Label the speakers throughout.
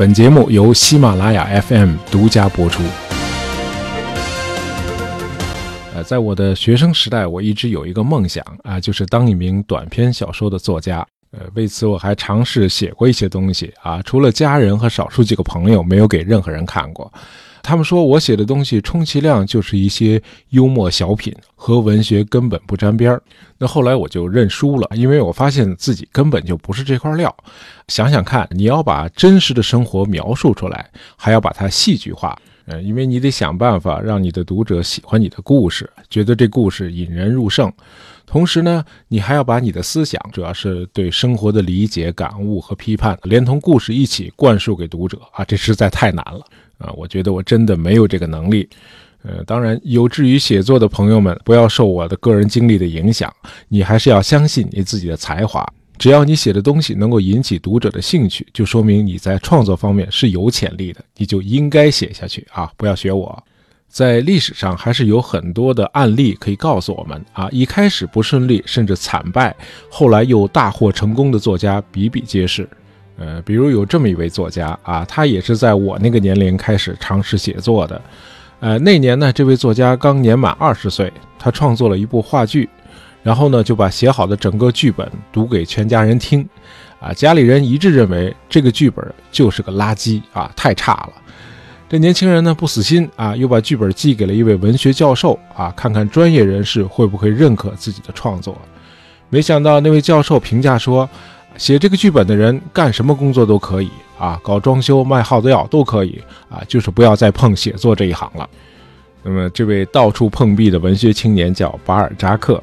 Speaker 1: 本节目由喜马拉雅 FM 独家播出。呃，在我的学生时代，我一直有一个梦想啊，就是当一名短篇小说的作家。呃，为此我还尝试写过一些东西啊，除了家人和少数几个朋友，没有给任何人看过。他们说我写的东西充其量就是一些幽默小品，和文学根本不沾边儿。那后来我就认输了，因为我发现自己根本就不是这块料。想想看，你要把真实的生活描述出来，还要把它戏剧化，呃，因为你得想办法让你的读者喜欢你的故事，觉得这故事引人入胜。同时呢，你还要把你的思想，主要是对生活的理解、感悟和批判，连同故事一起灌输给读者啊，这实在太难了啊！我觉得我真的没有这个能力。呃，当然，有志于写作的朋友们，不要受我的个人经历的影响，你还是要相信你自己的才华。只要你写的东西能够引起读者的兴趣，就说明你在创作方面是有潜力的，你就应该写下去啊！不要学我。在历史上还是有很多的案例可以告诉我们啊，一开始不顺利甚至惨败，后来又大获成功的作家比比皆是。呃，比如有这么一位作家啊，他也是在我那个年龄开始尝试写作的。呃，那年呢，这位作家刚年满二十岁，他创作了一部话剧，然后呢就把写好的整个剧本读给全家人听，啊，家里人一致认为这个剧本就是个垃圾啊，太差了。这年轻人呢不死心啊，又把剧本寄给了一位文学教授啊，看看专业人士会不会认可自己的创作。没想到那位教授评价说，写这个剧本的人干什么工作都可以啊，搞装修、卖耗子药都可以啊，就是不要再碰写作这一行了。那么这位到处碰壁的文学青年叫巴尔扎克。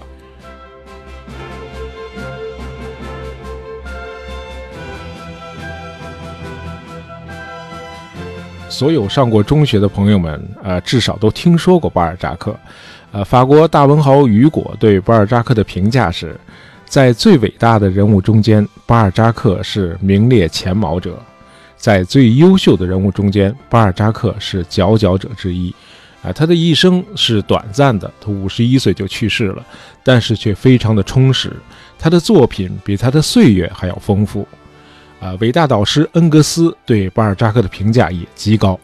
Speaker 1: 所有上过中学的朋友们，呃，至少都听说过巴尔扎克。呃，法国大文豪雨果对巴尔扎克的评价是，在最伟大的人物中间，巴尔扎克是名列前茅者；在最优秀的人物中间，巴尔扎克是佼佼者之一。啊，他的一生是短暂的，他五十一岁就去世了，但是却非常的充实。他的作品比他的岁月还要丰富。啊，伟大导师恩格斯对巴尔扎克的评价也极高。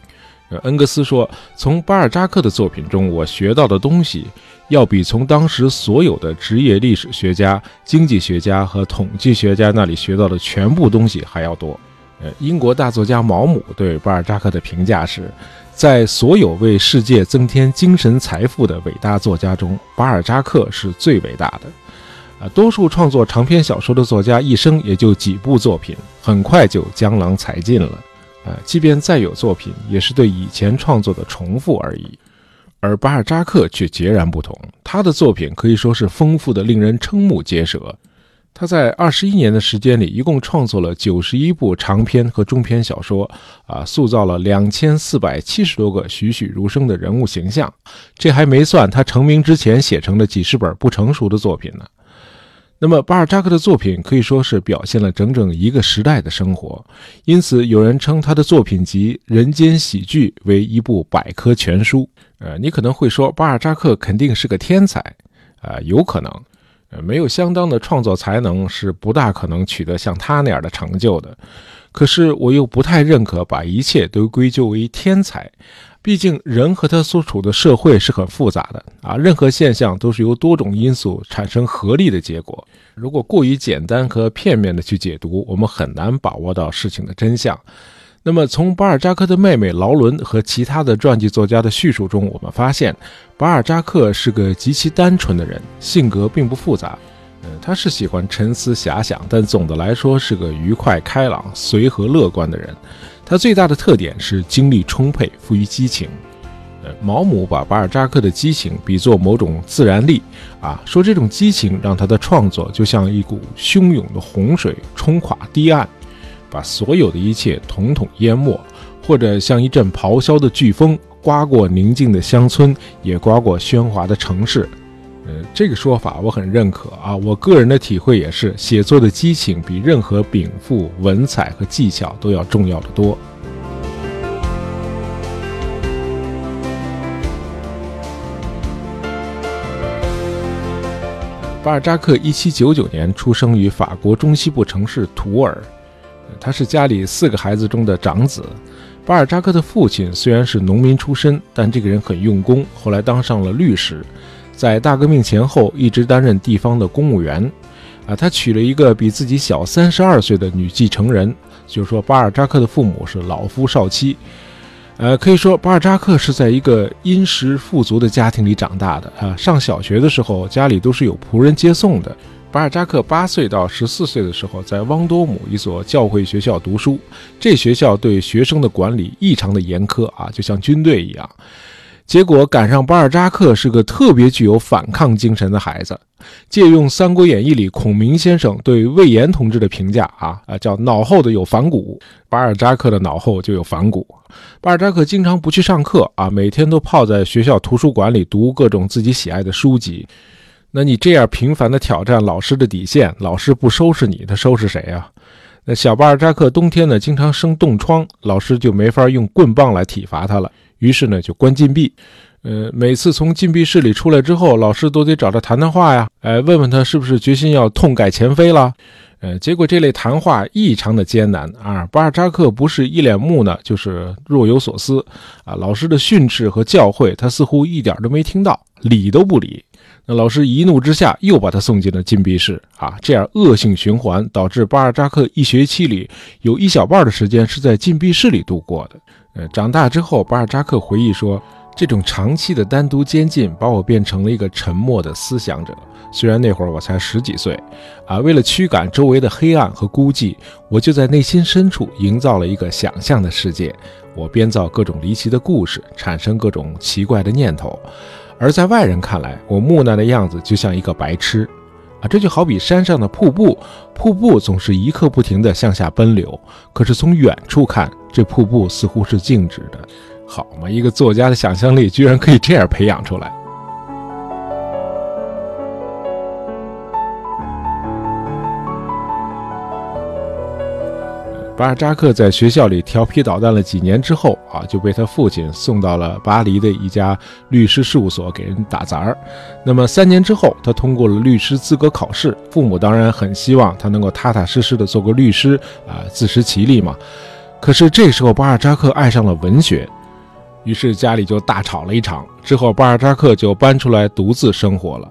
Speaker 1: 呃恩格斯说：“从巴尔扎克的作品中，我学到的东西，要比从当时所有的职业历史学家、经济学家和统计学家那里学到的全部东西还要多。”呃，英国大作家毛姆对巴尔扎克的评价是：在所有为世界增添精神财富的伟大作家中，巴尔扎克是最伟大的。啊多数创作长篇小说的作家一生也就几部作品，很快就江郎才尽了。啊，即便再有作品，也是对以前创作的重复而已。而巴尔扎克却截然不同，他的作品可以说是丰富的，令人瞠目结舌。他在二十一年的时间里，一共创作了九十一部长篇和中篇小说，啊，塑造了两千四百七十多个栩栩如生的人物形象。这还没算他成名之前写成的几十本不成熟的作品呢。那么，巴尔扎克的作品可以说是表现了整整一个时代的生活，因此有人称他的作品集《人间喜剧》为一部百科全书。呃，你可能会说，巴尔扎克肯定是个天才，啊，有可能，呃，没有相当的创作才能是不大可能取得像他那样的成就的。可是，我又不太认可把一切都归咎为天才。毕竟，人和他所处的社会是很复杂的啊，任何现象都是由多种因素产生合力的结果。如果过于简单和片面的去解读，我们很难把握到事情的真相。那么，从巴尔扎克的妹妹劳伦和其他的传记作家的叙述中，我们发现，巴尔扎克是个极其单纯的人，性格并不复杂。嗯，他是喜欢沉思遐想，但总的来说是个愉快、开朗、随和、乐观的人。他最大的特点是精力充沛，富于激情。呃，毛姆把巴尔扎克的激情比作某种自然力，啊，说这种激情让他的创作就像一股汹涌的洪水冲垮堤岸，把所有的一切统统淹没，或者像一阵咆哮的飓风刮过宁静的乡村，也刮过喧哗的城市。呃，这个说法我很认可啊。我个人的体会也是，写作的激情比任何禀赋、文采和技巧都要重要的多。巴尔扎克一七九九年出生于法国中西部城市图尔，他是家里四个孩子中的长子。巴尔扎克的父亲虽然是农民出身，但这个人很用功，后来当上了律师，在大革命前后一直担任地方的公务员。啊，他娶了一个比自己小三十二岁的女继承人，就是说巴尔扎克的父母是老夫少妻。呃，可以说巴尔扎克是在一个殷实富足的家庭里长大的啊。上小学的时候，家里都是有仆人接送的。巴尔扎克八岁到十四岁的时候，在汪多姆一所教会学校读书。这学校对学生的管理异常的严苛啊，就像军队一样。结果赶上巴尔扎克是个特别具有反抗精神的孩子。借用《三国演义》里孔明先生对魏延同志的评价啊啊，叫脑后的有反骨，巴尔扎克的脑后就有反骨。巴尔扎克经常不去上课啊，每天都泡在学校图书馆里读各种自己喜爱的书籍。那你这样频繁的挑战老师的底线，老师不收拾你，他收拾谁啊？那小巴尔扎克冬天呢，经常生冻疮，老师就没法用棍棒来体罚他了，于是呢就关禁闭。呃，每次从禁闭室里出来之后，老师都得找他谈谈话呀，哎，问问他是不是决心要痛改前非了。呃，结果这类谈话异常的艰难啊，巴尔扎克不是一脸木讷，就是若有所思啊。老师的训斥和教诲，他似乎一点都没听到，理都不理。那老师一怒之下又把他送进了禁闭室啊，这样恶性循环导致巴尔扎克一学期里有一小半的时间是在禁闭室里度过的。呃，长大之后，巴尔扎克回忆说，这种长期的单独监禁把我变成了一个沉默的思想者。虽然那会儿我才十几岁，啊，为了驱赶周围的黑暗和孤寂，我就在内心深处营造了一个想象的世界，我编造各种离奇的故事，产生各种奇怪的念头。而在外人看来，我木讷的样子就像一个白痴，这就好比山上的瀑布，瀑布总是一刻不停地向下奔流，可是从远处看，这瀑布似乎是静止的。好嘛，一个作家的想象力居然可以这样培养出来。巴尔扎克在学校里调皮捣蛋了几年之后啊，就被他父亲送到了巴黎的一家律师事务所给人打杂儿。那么三年之后，他通过了律师资格考试，父母当然很希望他能够踏踏实实的做个律师啊，自食其力嘛。可是这时候巴尔扎克爱上了文学，于是家里就大吵了一场。之后巴尔扎克就搬出来独自生活了。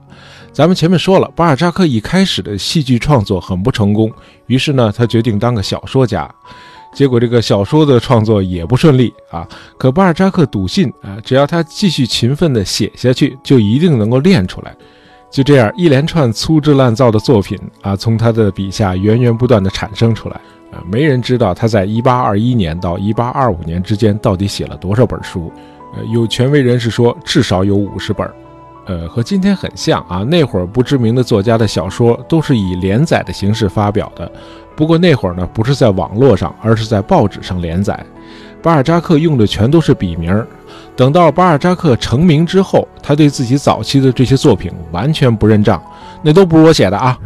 Speaker 1: 咱们前面说了，巴尔扎克一开始的戏剧创作很不成功，于是呢，他决定当个小说家。结果这个小说的创作也不顺利啊。可巴尔扎克笃信啊，只要他继续勤奋地写下去，就一定能够练出来。就这样，一连串粗制滥造的作品啊，从他的笔下源源不断地产生出来啊。没人知道他在1821年到1825年之间到底写了多少本书。呃，有权威人士说，至少有五十本。呃，和今天很像啊。那会儿不知名的作家的小说都是以连载的形式发表的，不过那会儿呢，不是在网络上，而是在报纸上连载。巴尔扎克用的全都是笔名。等到巴尔扎克成名之后，他对自己早期的这些作品完全不认账，那都不是我写的啊。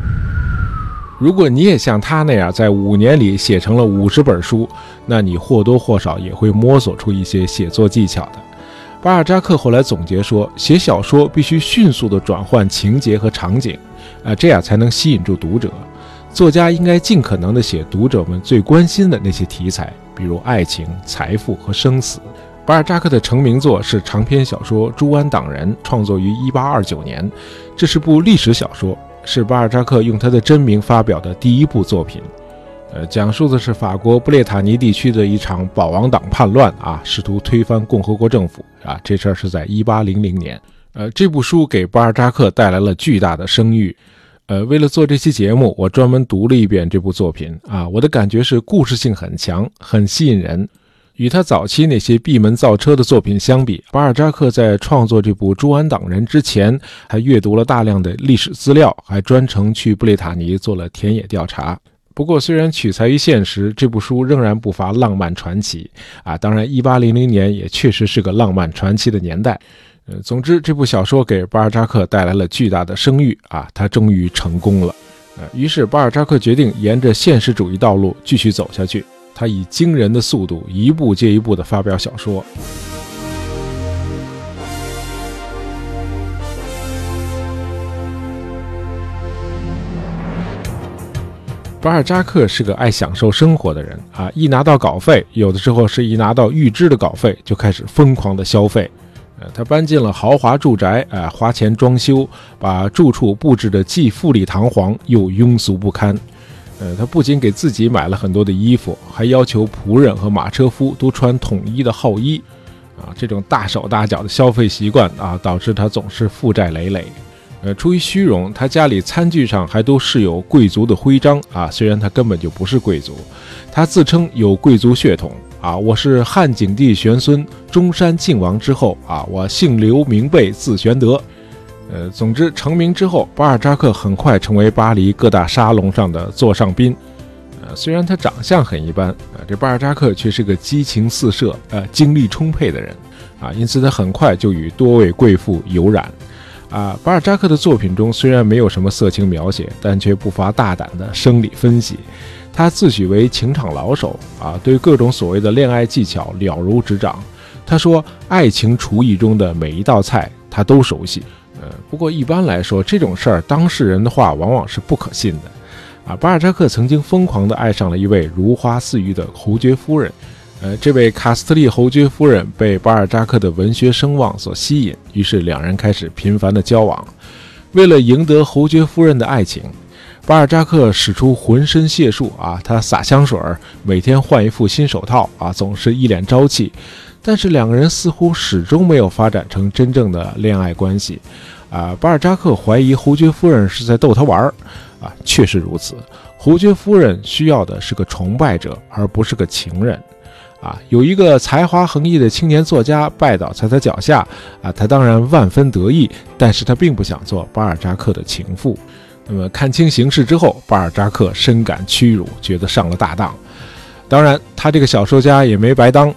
Speaker 1: 如果你也像他那样在五年里写成了五十本书，那你或多或少也会摸索出一些写作技巧的。巴尔扎克后来总结说，写小说必须迅速地转换情节和场景，啊，这样才能吸引住读者。作家应该尽可能地写读者们最关心的那些题材，比如爱情、财富和生死。巴尔扎克的成名作是长篇小说《朱安党人》，创作于1829年，这是部历史小说，是巴尔扎克用他的真名发表的第一部作品。呃，讲述的是法国布列塔尼地区的一场保王党叛乱啊，试图推翻共和国政府啊。这事儿是在一八零零年。呃，这部书给巴尔扎克带来了巨大的声誉。呃，为了做这期节目，我专门读了一遍这部作品啊。我的感觉是故事性很强，很吸引人。与他早期那些闭门造车的作品相比，巴尔扎克在创作这部《朱安党人》之前，还阅读了大量的历史资料，还专程去布列塔尼做了田野调查。不过，虽然取材于现实，这部书仍然不乏浪漫传奇啊！当然，一八零零年也确实是个浪漫传奇的年代。呃，总之，这部小说给巴尔扎克带来了巨大的声誉啊！他终于成功了。呃，于是巴尔扎克决定沿着现实主义道路继续走下去。他以惊人的速度，一步接一步地发表小说。巴尔扎克是个爱享受生活的人啊，一拿到稿费，有的时候是一拿到预支的稿费，就开始疯狂的消费。呃，他搬进了豪华住宅，啊，花钱装修，把住处布置的既富丽堂皇又庸俗不堪。呃，他不仅给自己买了很多的衣服，还要求仆人和马车夫都穿统一的号衣。啊，这种大手大脚的消费习惯啊，导致他总是负债累累。呃，出于虚荣，他家里餐具上还都是有贵族的徽章啊。虽然他根本就不是贵族，他自称有贵族血统啊。我是汉景帝玄孙中山靖王之后啊，我姓刘名备字玄德。呃，总之成名之后，巴尔扎克很快成为巴黎各大沙龙上的座上宾。呃，虽然他长相很一般啊，这巴尔扎克却是个激情四射、呃精力充沛的人啊，因此他很快就与多位贵妇有染。啊，巴尔扎克的作品中虽然没有什么色情描写，但却不乏大胆的生理分析。他自诩为情场老手啊，对各种所谓的恋爱技巧了如指掌。他说，爱情厨艺中的每一道菜他都熟悉。呃，不过一般来说，这种事儿当事人的话往往是不可信的。啊，巴尔扎克曾经疯狂地爱上了一位如花似玉的侯爵夫人。呃，这位卡斯特利侯爵夫人被巴尔扎克的文学声望所吸引，于是两人开始频繁的交往。为了赢得侯爵夫人的爱情，巴尔扎克使出浑身解数啊，他撒香水，每天换一副新手套啊，总是一脸朝气。但是两个人似乎始终没有发展成真正的恋爱关系。啊，巴尔扎克怀疑侯爵夫人是在逗他玩儿。啊，确实如此，侯爵夫人需要的是个崇拜者，而不是个情人。啊，有一个才华横溢的青年作家拜倒在他脚下，啊，他当然万分得意，但是他并不想做巴尔扎克的情妇。那么看清形势之后，巴尔扎克深感屈辱，觉得上了大当。当然，他这个小说家也没白当。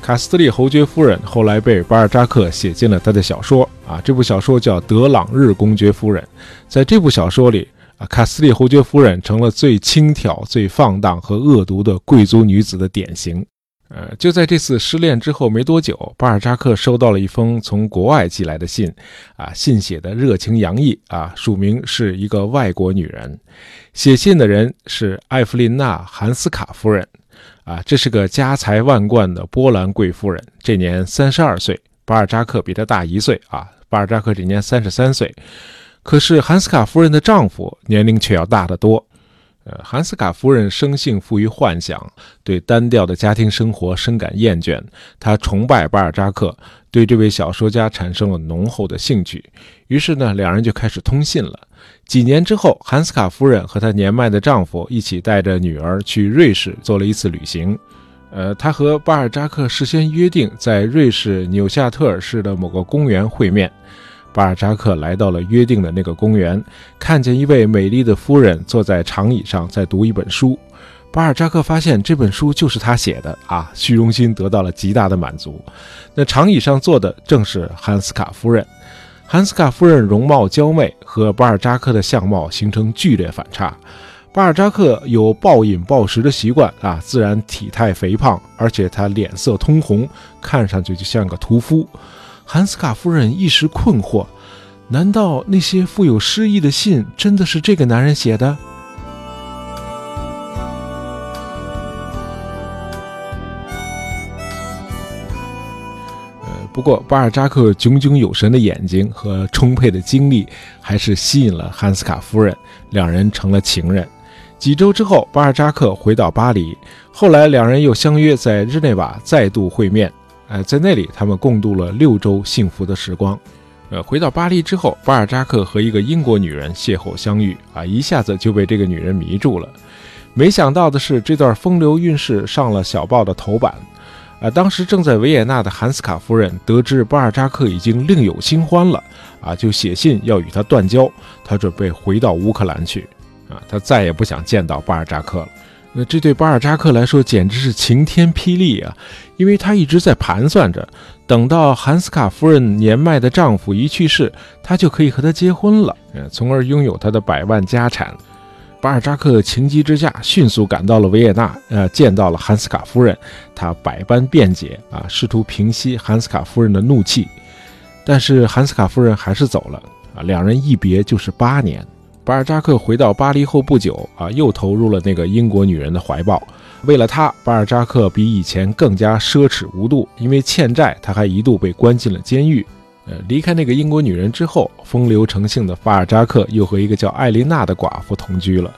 Speaker 1: 卡斯特利侯爵夫人后来被巴尔扎克写进了他的小说，啊，这部小说叫《德朗日公爵夫人》。在这部小说里，啊，卡斯利侯爵夫人成了最轻佻、最放荡和恶毒的贵族女子的典型。呃，就在这次失恋之后没多久，巴尔扎克收到了一封从国外寄来的信，啊，信写的热情洋溢，啊，署名是一个外国女人，写信的人是艾弗琳娜·韩斯卡夫人，啊，这是个家财万贯的波兰贵夫人，这年三十二岁，巴尔扎克比她大一岁，啊，巴尔扎克这年三十三岁，可是韩斯卡夫人的丈夫年龄却要大得多。呃，韩斯卡夫人生性富于幻想，对单调的家庭生活深感厌倦。她崇拜巴尔扎克，对这位小说家产生了浓厚的兴趣。于是呢，两人就开始通信了。几年之后，韩斯卡夫人和她年迈的丈夫一起带着女儿去瑞士做了一次旅行。呃，她和巴尔扎克事先约定在瑞士纽夏特尔市的某个公园会面。巴尔扎克来到了约定的那个公园，看见一位美丽的夫人坐在长椅上在读一本书。巴尔扎克发现这本书就是他写的啊，虚荣心得到了极大的满足。那长椅上坐的正是汉斯卡夫人。汉斯卡夫人容貌娇媚，和巴尔扎克的相貌形成剧烈反差。巴尔扎克有暴饮暴食的习惯啊，自然体态肥胖，而且他脸色通红，看上去就像个屠夫。韩斯卡夫人一时困惑：难道那些富有诗意的信真的是这个男人写的？呃，不过巴尔扎克炯炯有神的眼睛和充沛的精力，还是吸引了汉斯卡夫人，两人成了情人。几周之后，巴尔扎克回到巴黎，后来两人又相约在日内瓦再度会面。呃，在那里，他们共度了六周幸福的时光。呃，回到巴黎之后，巴尔扎克和一个英国女人邂逅相遇，啊，一下子就被这个女人迷住了。没想到的是，这段风流韵事上了小报的头版。啊，当时正在维也纳的韩斯卡夫人得知巴尔扎克已经另有新欢了，啊，就写信要与他断交，他准备回到乌克兰去。啊，他再也不想见到巴尔扎克了。那这对巴尔扎克来说简直是晴天霹雳啊！因为他一直在盘算着，等到韩斯卡夫人年迈的丈夫一去世，他就可以和她结婚了，呃，从而拥有他的百万家产。巴尔扎克情急之下，迅速赶到了维也纳，呃，见到了韩斯卡夫人，他百般辩解啊，试图平息韩斯卡夫人的怒气，但是韩斯卡夫人还是走了啊，两人一别就是八年。巴尔扎克回到巴黎后不久啊，又投入了那个英国女人的怀抱。为了她，巴尔扎克比以前更加奢侈无度。因为欠债，他还一度被关进了监狱。呃，离开那个英国女人之后，风流成性的巴尔扎克又和一个叫艾琳娜的寡妇同居了。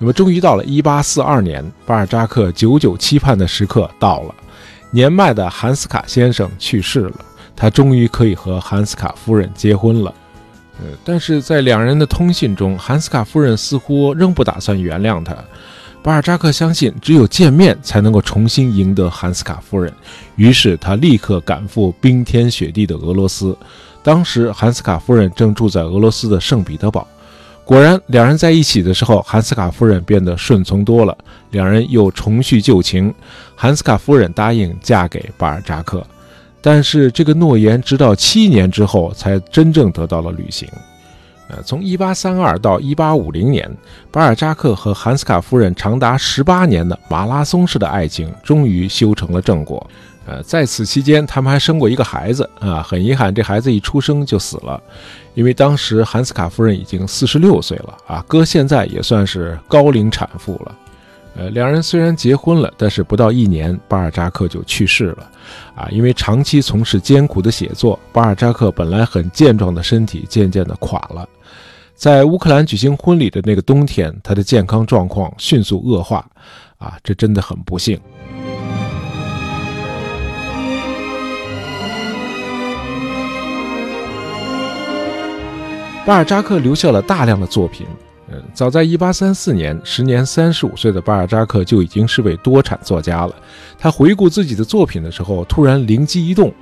Speaker 1: 那么，终于到了1842年，巴尔扎克久久期盼的时刻到了。年迈的韩斯卡先生去世了，他终于可以和韩斯卡夫人结婚了。但是在两人的通信中，韩斯卡夫人似乎仍不打算原谅他。巴尔扎克相信，只有见面才能够重新赢得韩斯卡夫人，于是他立刻赶赴冰天雪地的俄罗斯。当时，韩斯卡夫人正住在俄罗斯的圣彼得堡。果然，两人在一起的时候，韩斯卡夫人变得顺从多了，两人又重续旧情。韩斯卡夫人答应嫁给巴尔扎克，但是这个诺言直到七年之后才真正得到了履行。呃，从1832到1850年，巴尔扎克和韩斯卡夫人长达十八年的马拉松式的爱情终于修成了正果。呃，在此期间，他们还生过一个孩子啊。很遗憾，这孩子一出生就死了，因为当时韩斯卡夫人已经四十六岁了啊，搁现在也算是高龄产妇了。呃，两人虽然结婚了，但是不到一年，巴尔扎克就去世了啊。因为长期从事艰苦的写作，巴尔扎克本来很健壮的身体渐渐的垮了。在乌克兰举行婚礼的那个冬天，他的健康状况迅速恶化啊，这真的很不幸。巴尔扎克留下了大量的作品。早在1834年，时年35岁的巴尔扎克就已经是位多产作家了。他回顾自己的作品的时候，突然灵机一动：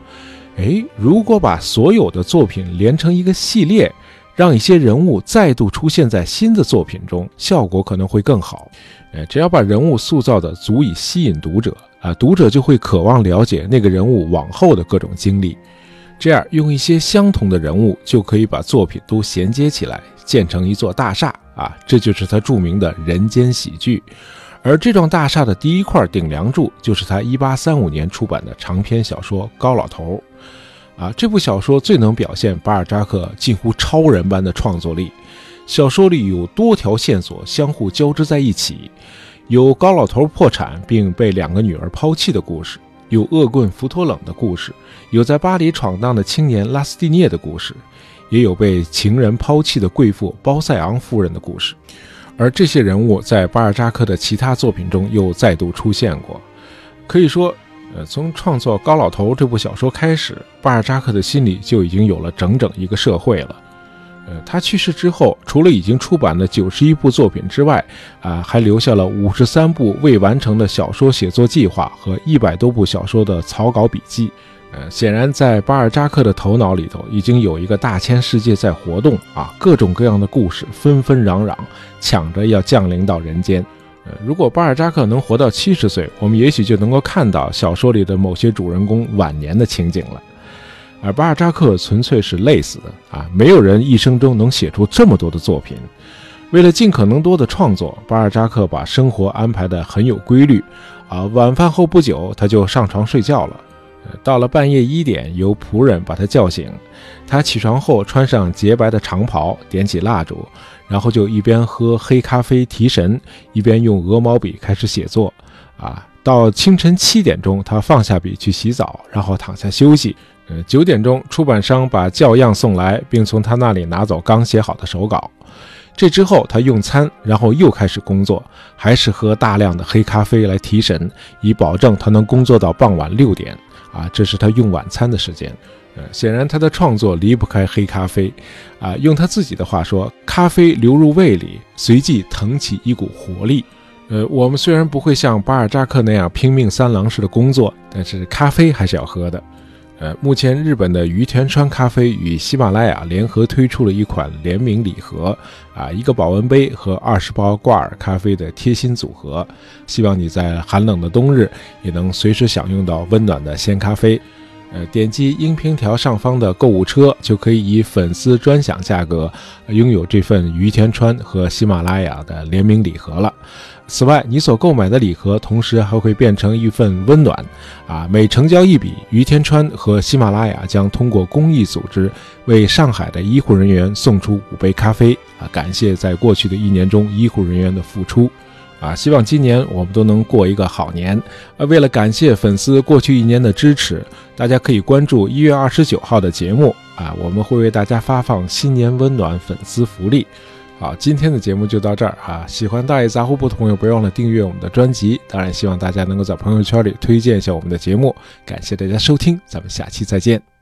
Speaker 1: 哎，如果把所有的作品连成一个系列，让一些人物再度出现在新的作品中，效果可能会更好。呃，只要把人物塑造的足以吸引读者啊，读者就会渴望了解那个人物往后的各种经历。这样用一些相同的人物，就可以把作品都衔接起来，建成一座大厦啊！这就是他著名的人间喜剧。而这幢大厦的第一块顶梁柱，就是他1835年出版的长篇小说《高老头》啊！这部小说最能表现巴尔扎克近乎超人般的创作力。小说里有多条线索相互交织在一起，有高老头破产并被两个女儿抛弃的故事。有恶棍福托冷的故事，有在巴黎闯荡的青年拉斯蒂涅的故事，也有被情人抛弃的贵妇包塞昂夫人的故事。而这些人物在巴尔扎克的其他作品中又再度出现过。可以说，呃，从创作《高老头》这部小说开始，巴尔扎克的心里就已经有了整整一个社会了。呃，他去世之后，除了已经出版的九十一部作品之外，啊，还留下了五十三部未完成的小说写作计划和一百多部小说的草稿笔记。呃，显然在巴尔扎克的头脑里头已经有一个大千世界在活动啊，各种各样的故事纷纷攘攘，抢着要降临到人间。呃，如果巴尔扎克能活到七十岁，我们也许就能够看到小说里的某些主人公晚年的情景了。而巴尔扎克纯粹是累死的啊！没有人一生中能写出这么多的作品。为了尽可能多的创作，巴尔扎克把生活安排得很有规律啊。晚饭后不久，他就上床睡觉了。到了半夜一点，由仆人把他叫醒。他起床后，穿上洁白的长袍，点起蜡烛，然后就一边喝黑咖啡提神，一边用鹅毛笔开始写作。啊，到清晨七点钟，他放下笔去洗澡，然后躺下休息。呃，九点钟，出版商把校样送来，并从他那里拿走刚写好的手稿。这之后，他用餐，然后又开始工作，还是喝大量的黑咖啡来提神，以保证他能工作到傍晚六点。啊，这是他用晚餐的时间。呃，显然他的创作离不开黑咖啡。啊，用他自己的话说，咖啡流入胃里，随即腾起一股活力。呃，我们虽然不会像巴尔扎克那样拼命三郎式的工作，但是咖啡还是要喝的。呃，目前日本的于田川咖啡与喜马拉雅联合推出了一款联名礼盒，啊，一个保温杯和二十包挂耳咖啡的贴心组合，希望你在寒冷的冬日也能随时享用到温暖的鲜咖啡。呃，点击音频条上方的购物车，就可以以粉丝专享价格拥有这份于田川和喜马拉雅的联名礼盒了。此外，你所购买的礼盒，同时还会变成一份温暖。啊，每成交一笔，于天川和喜马拉雅将通过公益组织为上海的医护人员送出五杯咖啡。啊，感谢在过去的一年中医护人员的付出。啊，希望今年我们都能过一个好年。呃，为了感谢粉丝过去一年的支持，大家可以关注一月二十九号的节目。啊，我们会为大家发放新年温暖粉丝福利。好，今天的节目就到这儿啊！喜欢大爷杂货铺的朋友，别忘了订阅我们的专辑。当然，希望大家能够在朋友圈里推荐一下我们的节目。感谢大家收听，咱们下期再见。